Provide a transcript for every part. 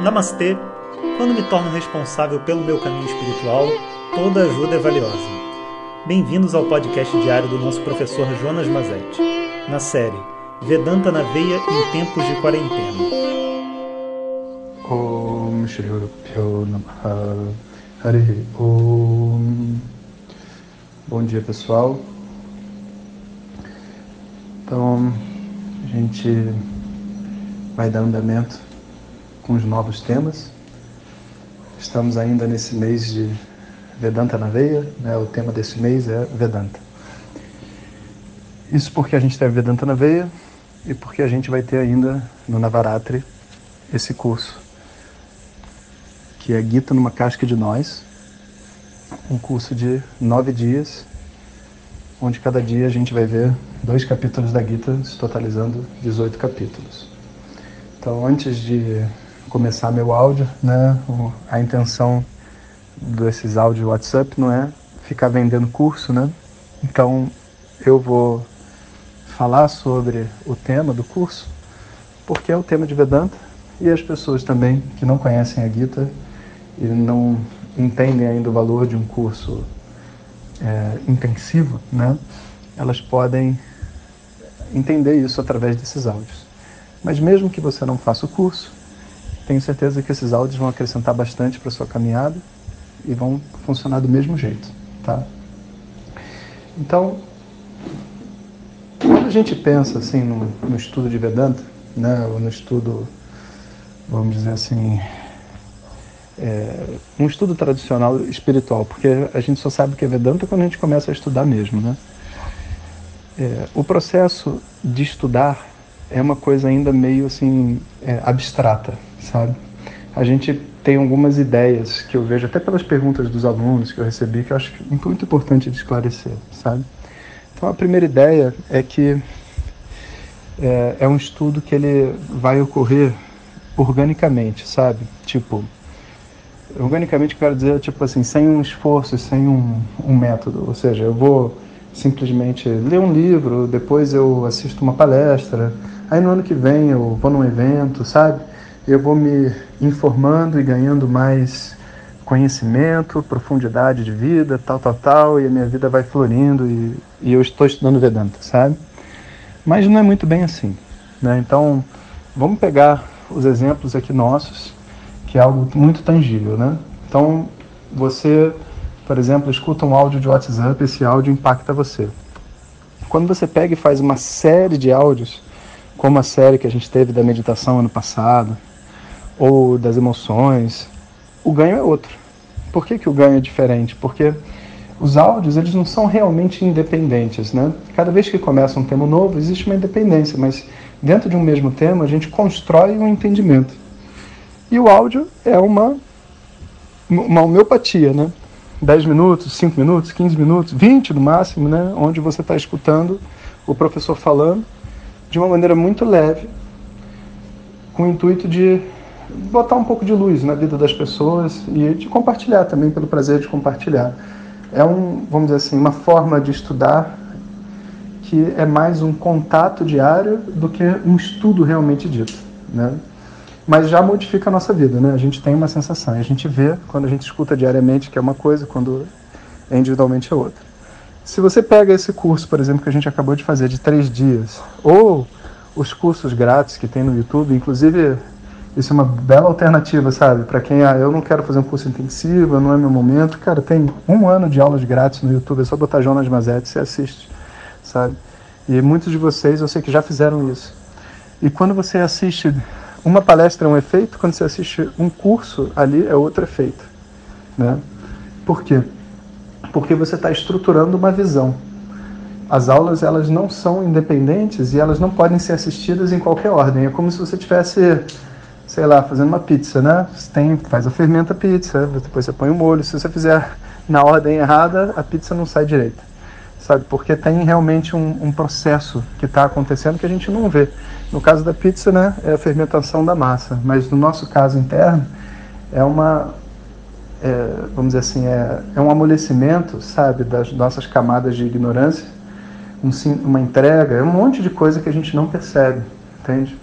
Namastê! Quando me torno responsável pelo meu caminho espiritual, toda ajuda é valiosa. Bem-vindos ao podcast diário do nosso professor Jonas Mazetti, na série Vedanta na Veia em Tempos de Quarentena. Om Shri Hare Om Bom dia pessoal. Então, a gente vai dar andamento com os novos temas. Estamos ainda nesse mês de Vedanta na Veia, né? o tema desse mês é Vedanta. Isso porque a gente tem Vedanta na Veia e porque a gente vai ter ainda no Navaratri esse curso, que é Gita numa Casca de Nós, um curso de nove dias, onde cada dia a gente vai ver dois capítulos da Gita, totalizando 18 capítulos. Então, antes de começar meu áudio, né? A intenção desses áudios WhatsApp não é ficar vendendo curso, né? Então eu vou falar sobre o tema do curso, porque é o tema de Vedanta e as pessoas também que não conhecem a Gita e não entendem ainda o valor de um curso é, intensivo, né? Elas podem entender isso através desses áudios. Mas mesmo que você não faça o curso, tenho certeza que esses áudios vão acrescentar bastante para sua caminhada e vão funcionar do mesmo jeito, tá? Então, quando a gente pensa assim no, no estudo de Vedanta, né, ou no estudo, vamos dizer assim, é, um estudo tradicional espiritual, porque a gente só sabe o que é Vedanta quando a gente começa a estudar mesmo, né? É, o processo de estudar é uma coisa ainda meio assim é, abstrata, sabe? A gente tem algumas ideias que eu vejo até pelas perguntas dos alunos que eu recebi que eu acho muito importante de esclarecer, sabe? Então a primeira ideia é que é, é um estudo que ele vai ocorrer organicamente, sabe? Tipo, organicamente quero dizer tipo assim, sem um esforço, sem um, um método. Ou seja, eu vou simplesmente ler um livro, depois eu assisto uma palestra, aí no ano que vem eu vou num evento, sabe? Eu vou me informando e ganhando mais conhecimento, profundidade de vida, tal, tal, tal, e a minha vida vai florindo e, e eu estou estudando Vedanta, sabe? Mas não é muito bem assim, né? Então, vamos pegar os exemplos aqui nossos, que é algo muito tangível, né? Então, você, por exemplo, escuta um áudio de WhatsApp, esse áudio impacta você. Quando você pega e faz uma série de áudios, como a série que a gente teve da meditação ano passado, ou das emoções, o ganho é outro. Por que, que o ganho é diferente? Porque os áudios eles não são realmente independentes, né? Cada vez que começa um tema novo existe uma independência, mas dentro de um mesmo tema a gente constrói um entendimento. E o áudio é uma uma homeopatia, né? 10 minutos, 5 minutos, 15 minutos, 20 no máximo, né? Onde você está escutando o professor falando de uma maneira muito leve, com o intuito de botar um pouco de luz na vida das pessoas e de compartilhar também pelo prazer de compartilhar. É um, vamos dizer assim, uma forma de estudar que é mais um contato diário do que um estudo realmente dito, né? Mas já modifica a nossa vida, né? A gente tem uma sensação, a gente vê quando a gente escuta diariamente que é uma coisa, quando é individualmente é outra. Se você pega esse curso, por exemplo, que a gente acabou de fazer de três dias, ou os cursos grátis que tem no YouTube, inclusive isso é uma bela alternativa, sabe? Para quem, ah, eu não quero fazer um curso intensivo, não é meu momento. Cara, tem um ano de aulas grátis no YouTube, é só botar Jonas Mazetti, você assiste, sabe? E muitos de vocês eu sei que já fizeram isso. E quando você assiste uma palestra é um efeito, quando você assiste um curso ali é outro efeito, né? Por quê? Porque você está estruturando uma visão. As aulas elas não são independentes e elas não podem ser assistidas em qualquer ordem. É como se você tivesse sei lá, fazendo uma pizza, né? Você tem, faz a fermenta pizza, depois você põe o molho. Se você fizer na ordem errada, a pizza não sai direito, sabe? Porque tem realmente um, um processo que está acontecendo que a gente não vê. No caso da pizza, né, é a fermentação da massa, mas no nosso caso interno é uma, é, vamos dizer assim, é, é um amolecimento, sabe, das nossas camadas de ignorância, um, uma entrega, é um monte de coisa que a gente não percebe, entende?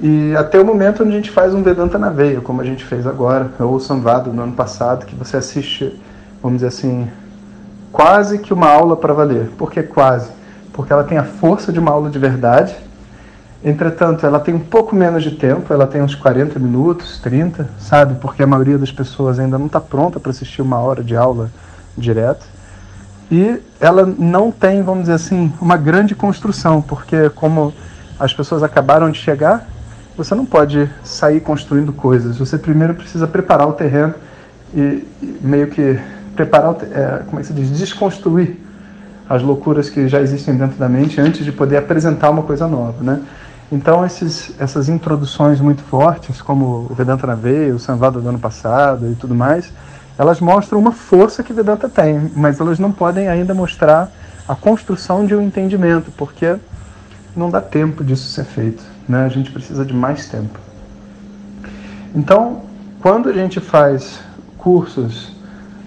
E até o momento onde a gente faz um Vedanta na veia, como a gente fez agora, ou o Samvado no ano passado, que você assiste, vamos dizer assim, quase que uma aula para valer. Por que quase? Porque ela tem a força de uma aula de verdade, entretanto, ela tem um pouco menos de tempo, ela tem uns 40 minutos, 30, sabe? Porque a maioria das pessoas ainda não está pronta para assistir uma hora de aula direto. E ela não tem, vamos dizer assim, uma grande construção, porque como as pessoas acabaram de chegar, você não pode sair construindo coisas. Você primeiro precisa preparar o terreno e, meio que preparar, é, como é que se diz, desconstruir as loucuras que já existem dentro da mente antes de poder apresentar uma coisa nova, né? Então esses, essas introduções muito fortes, como o Vedanta na Veia, o Samvada do ano passado e tudo mais, elas mostram uma força que Vedanta tem, mas elas não podem ainda mostrar a construção de um entendimento, porque não dá tempo disso ser feito, né? A gente precisa de mais tempo. Então, quando a gente faz cursos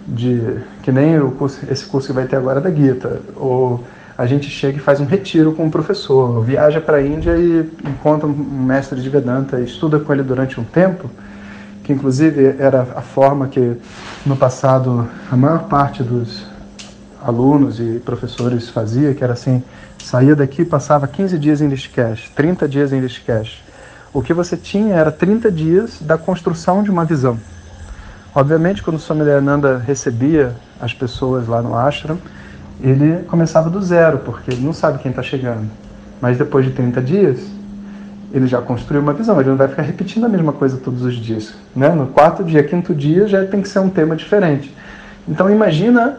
de que nem o curso, esse curso que vai ter agora da Gita, ou a gente chega e faz um retiro com o professor, viaja para a Índia e encontra um mestre de Vedanta, estuda com ele durante um tempo, que inclusive era a forma que no passado a maior parte dos alunos e professores fazia, que era assim, saía daqui passava 15 dias em Rishikesh, 30 dias em Rishikesh. O que você tinha era 30 dias da construção de uma visão. Obviamente, quando Swami Dayananda recebia as pessoas lá no ashram, ele começava do zero, porque ele não sabe quem está chegando. Mas depois de 30 dias, ele já construiu uma visão, ele não vai ficar repetindo a mesma coisa todos os dias. Né? No quarto dia, quinto dia, já tem que ser um tema diferente. Então imagina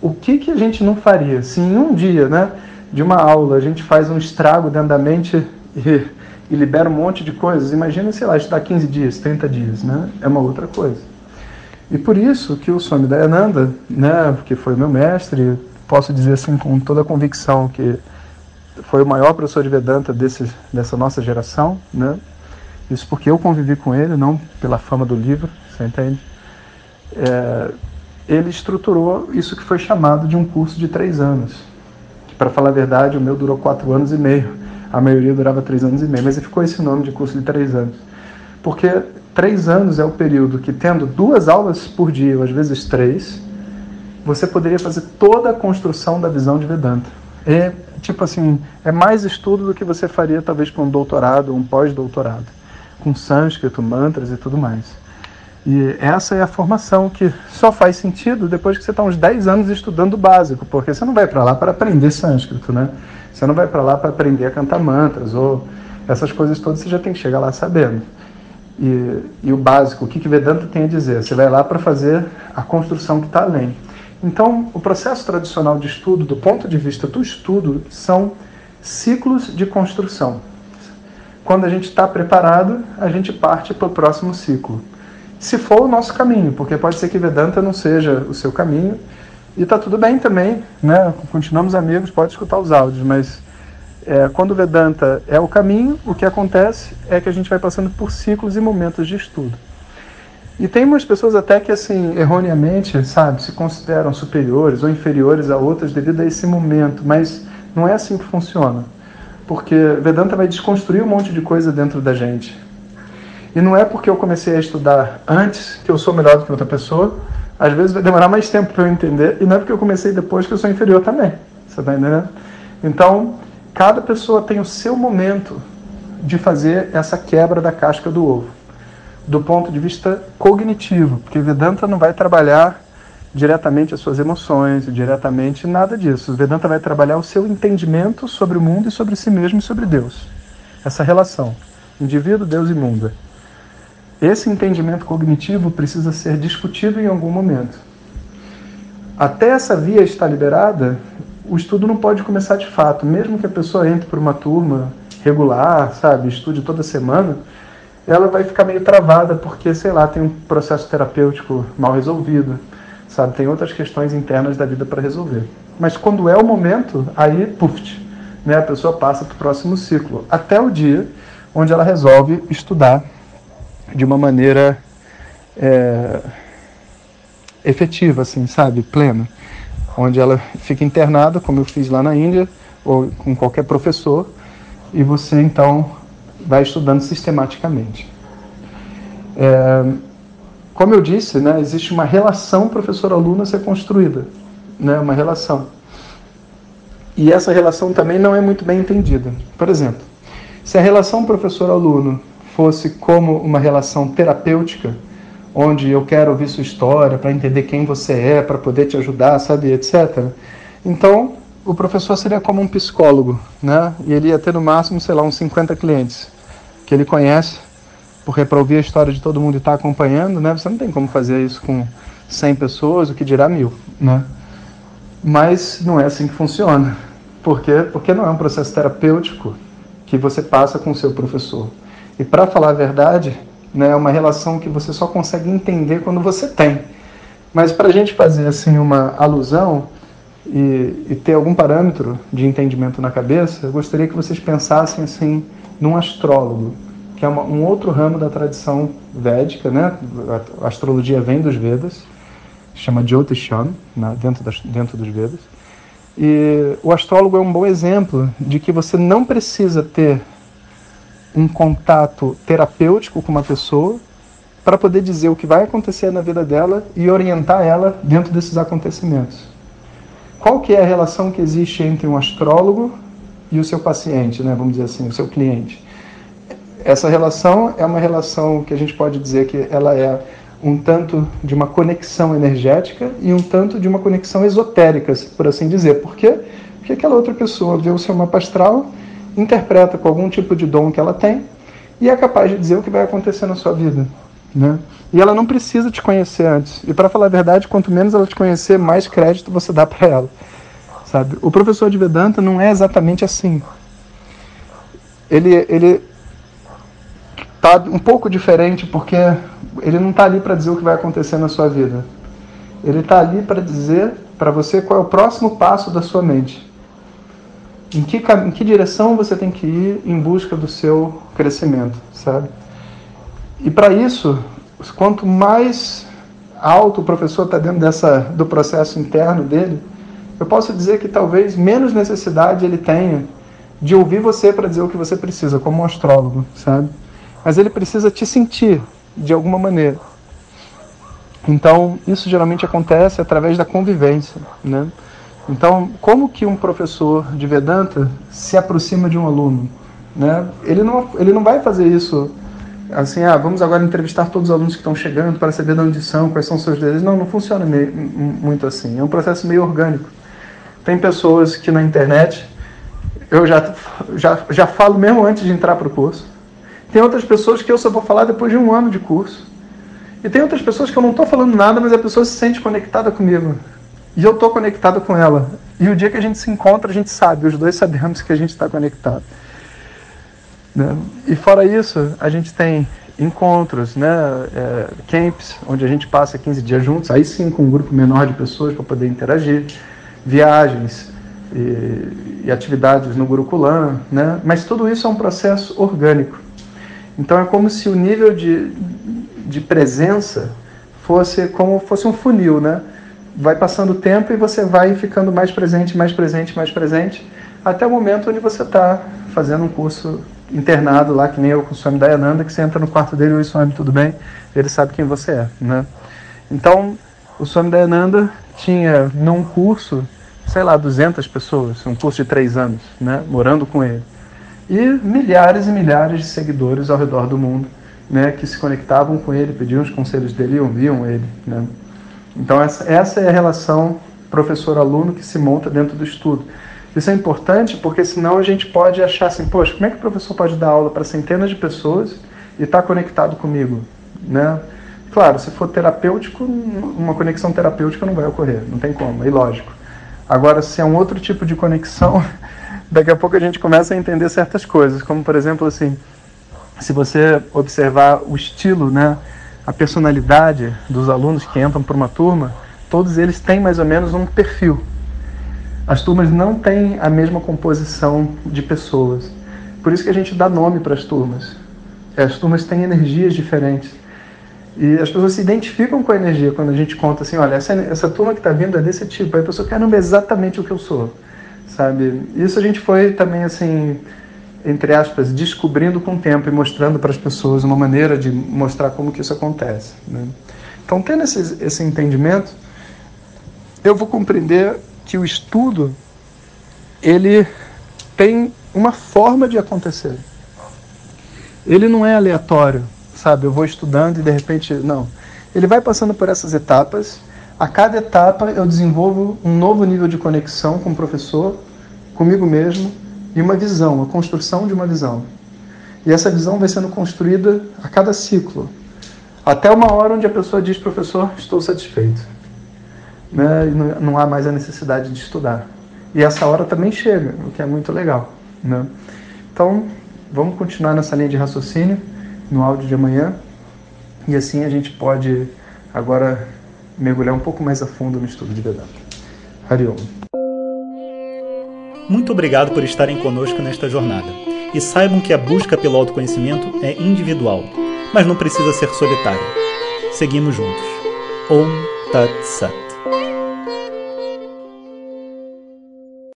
o que, que a gente não faria se em um dia né, de uma aula a gente faz um estrago dentro da mente e, e libera um monte de coisas. Imagina, sei lá, estudar 15 dias, 30 dias, né? É uma outra coisa. E por isso que o Swami Dayananda, né, que foi meu mestre, posso dizer assim com toda a convicção que foi o maior professor de Vedanta desse, dessa nossa geração, né? Isso porque eu convivi com ele, não pela fama do livro, você entende? É, ele estruturou isso que foi chamado de um curso de três anos. Para falar a verdade, o meu durou quatro anos e meio. A maioria durava três anos e meio, mas ficou esse nome de curso de três anos. Porque três anos é o período que, tendo duas aulas por dia, ou às vezes três, você poderia fazer toda a construção da visão de Vedanta. É, tipo assim, é mais estudo do que você faria talvez para um doutorado ou um pós-doutorado, com sânscrito, mantras e tudo mais. E essa é a formação que só faz sentido depois que você está uns 10 anos estudando o básico, porque você não vai para lá para aprender sânscrito, né? Você não vai para lá para aprender a cantar mantras ou essas coisas todas, você já tem que chegar lá sabendo e, e o básico, o que, que Vedanta tem a dizer. Você vai lá para fazer a construção que está além. Então, o processo tradicional de estudo, do ponto de vista do estudo, são ciclos de construção. Quando a gente está preparado, a gente parte para o próximo ciclo. Se for o nosso caminho, porque pode ser que Vedanta não seja o seu caminho, e está tudo bem também, né? continuamos amigos, pode escutar os áudios, mas é, quando Vedanta é o caminho, o que acontece é que a gente vai passando por ciclos e momentos de estudo. E tem umas pessoas até que, assim, erroneamente, sabe, se consideram superiores ou inferiores a outras devido a esse momento, mas não é assim que funciona. Porque Vedanta vai desconstruir um monte de coisa dentro da gente. E não é porque eu comecei a estudar antes que eu sou melhor do que outra pessoa. Às vezes vai demorar mais tempo para eu entender. E não é porque eu comecei depois que eu sou inferior também. Você está entendendo? Então, Cada pessoa tem o seu momento de fazer essa quebra da casca do ovo, do ponto de vista cognitivo, porque Vedanta não vai trabalhar diretamente as suas emoções, diretamente nada disso. O Vedanta vai trabalhar o seu entendimento sobre o mundo e sobre si mesmo e sobre Deus. Essa relação, indivíduo, Deus e mundo. Esse entendimento cognitivo precisa ser discutido em algum momento. Até essa via estar liberada, o estudo não pode começar de fato. Mesmo que a pessoa entre por uma turma regular, sabe, estude toda semana, ela vai ficar meio travada porque, sei lá, tem um processo terapêutico mal resolvido, sabe, tem outras questões internas da vida para resolver. Mas quando é o momento, aí, puf, né, a pessoa passa para o próximo ciclo, até o dia onde ela resolve estudar de uma maneira é, efetiva, assim, sabe, plena onde ela fica internada, como eu fiz lá na Índia, ou com qualquer professor, e você então vai estudando sistematicamente. É, como eu disse, né, existe uma relação professor-aluno a ser construída, né, uma relação. E essa relação também não é muito bem entendida. Por exemplo, se a relação professor-aluno fosse como uma relação terapêutica, onde eu quero ouvir sua história para entender quem você é, para poder te ajudar, sabe, etc. Então, o professor seria como um psicólogo, né? E ele ia ter no máximo, sei lá, uns 50 clientes que ele conhece, porque para ouvir a história de todo mundo e estar tá acompanhando, né? Você não tem como fazer isso com 100 pessoas, o que dirá mil, né? Mas não é assim que funciona. Por quê? Porque não é um processo terapêutico que você passa com o seu professor. E para falar a verdade, né, é uma relação que você só consegue entender quando você tem. Mas para a gente fazer assim uma alusão e, e, ter algum parâmetro de entendimento na cabeça, eu gostaria que vocês pensassem assim num astrólogo, que é uma, um outro ramo da tradição védica, né? A astrologia vem dos Vedas, chama Jyotishan, né? dentro, das, dentro dos Vedas. E o astrólogo é um bom exemplo de que você não precisa ter um contato terapêutico com uma pessoa para poder dizer o que vai acontecer na vida dela e orientar ela dentro desses acontecimentos. Qual que é a relação que existe entre um astrólogo e o seu paciente, né, vamos dizer assim, o seu cliente? Essa relação é uma relação que a gente pode dizer que ela é um tanto de uma conexão energética e um tanto de uma conexão esotérica, por assim dizer. Por quê? Porque aquela outra pessoa vê o seu mapa astral interpreta com algum tipo de dom que ela tem e é capaz de dizer o que vai acontecer na sua vida. Né? E ela não precisa te conhecer antes. E para falar a verdade, quanto menos ela te conhecer, mais crédito você dá para ela. Sabe? O professor de Vedanta não é exatamente assim. Ele ele tá um pouco diferente porque ele não está ali para dizer o que vai acontecer na sua vida. Ele está ali para dizer para você qual é o próximo passo da sua mente em que, em que direção você tem que ir em busca do seu crescimento, sabe? E para isso, quanto mais alto o professor está dentro dessa, do processo interno dele, eu posso dizer que talvez menos necessidade ele tenha de ouvir você para dizer o que você precisa, como um astrólogo, sabe? Mas ele precisa te sentir de alguma maneira. Então, isso geralmente acontece através da convivência, né? Então, como que um professor de Vedanta se aproxima de um aluno? Né? Ele, não, ele não vai fazer isso assim, ah, vamos agora entrevistar todos os alunos que estão chegando para saber de onde são, quais são seus desejos. Não, não funciona meio, muito assim. É um processo meio orgânico. Tem pessoas que na internet, eu já, já, já falo mesmo antes de entrar para o curso. Tem outras pessoas que eu só vou falar depois de um ano de curso. E tem outras pessoas que eu não estou falando nada, mas a pessoa se sente conectada comigo. E eu estou conectado com ela. E o dia que a gente se encontra, a gente sabe, os dois sabemos que a gente está conectado. Né? E fora isso, a gente tem encontros, né? É, camps, onde a gente passa 15 dias juntos, aí sim com um grupo menor de pessoas para poder interagir, viagens e, e atividades no Gurukulam, né? Mas tudo isso é um processo orgânico. Então é como se o nível de, de presença fosse como fosse um funil, né? Vai passando o tempo e você vai ficando mais presente, mais presente, mais presente, até o momento onde você está fazendo um curso internado lá, que nem eu com o Swami Dayananda, que você entra no quarto dele, oi Swami, tudo bem? Ele sabe quem você é, né? Então, o Swami Dayananda tinha num curso, sei lá, 200 pessoas, um curso de três anos, né? Morando com ele. E milhares e milhares de seguidores ao redor do mundo, né? Que se conectavam com ele, pediam os conselhos dele e ouviam ele, né? Então, essa, é a relação professor-aluno que se monta dentro do estudo. Isso é importante porque senão a gente pode achar assim, poxa, como é que o professor pode dar aula para centenas de pessoas e estar tá conectado comigo? Né? Claro, se for terapêutico, uma conexão terapêutica não vai ocorrer, não tem como, é ilógico. Agora, se é um outro tipo de conexão, daqui a pouco a gente começa a entender certas coisas, como por exemplo assim, se você observar o estilo, né, a personalidade dos alunos que entram para uma turma, todos eles têm mais ou menos um perfil. As turmas não têm a mesma composição de pessoas. Por isso que a gente dá nome para as turmas. As turmas têm energias diferentes. E as pessoas se identificam com a energia quando a gente conta assim, olha, essa, essa turma que está vindo é desse tipo. Aí a pessoa, caramba, é exatamente o que eu sou. Sabe? Isso a gente foi também, assim, entre aspas, descobrindo com o tempo e mostrando para as pessoas uma maneira de mostrar como que isso acontece. Né? Então, tendo esse, esse entendimento, eu vou compreender que o estudo ele tem uma forma de acontecer. Ele não é aleatório, sabe? Eu vou estudando e de repente não. Ele vai passando por essas etapas. A cada etapa eu desenvolvo um novo nível de conexão com o professor, comigo mesmo e uma visão, a construção de uma visão. E essa visão vai sendo construída a cada ciclo, até uma hora onde a pessoa diz, professor, estou satisfeito. Né? Não há mais a necessidade de estudar. E essa hora também chega, o que é muito legal. Né? Então, vamos continuar nessa linha de raciocínio no áudio de amanhã. E assim a gente pode agora mergulhar um pouco mais a fundo no estudo de Vedanta. Hariom. Muito obrigado por estarem conosco nesta jornada. E saibam que a busca pelo autoconhecimento é individual, mas não precisa ser solitária. Seguimos juntos. Om Tat Sat.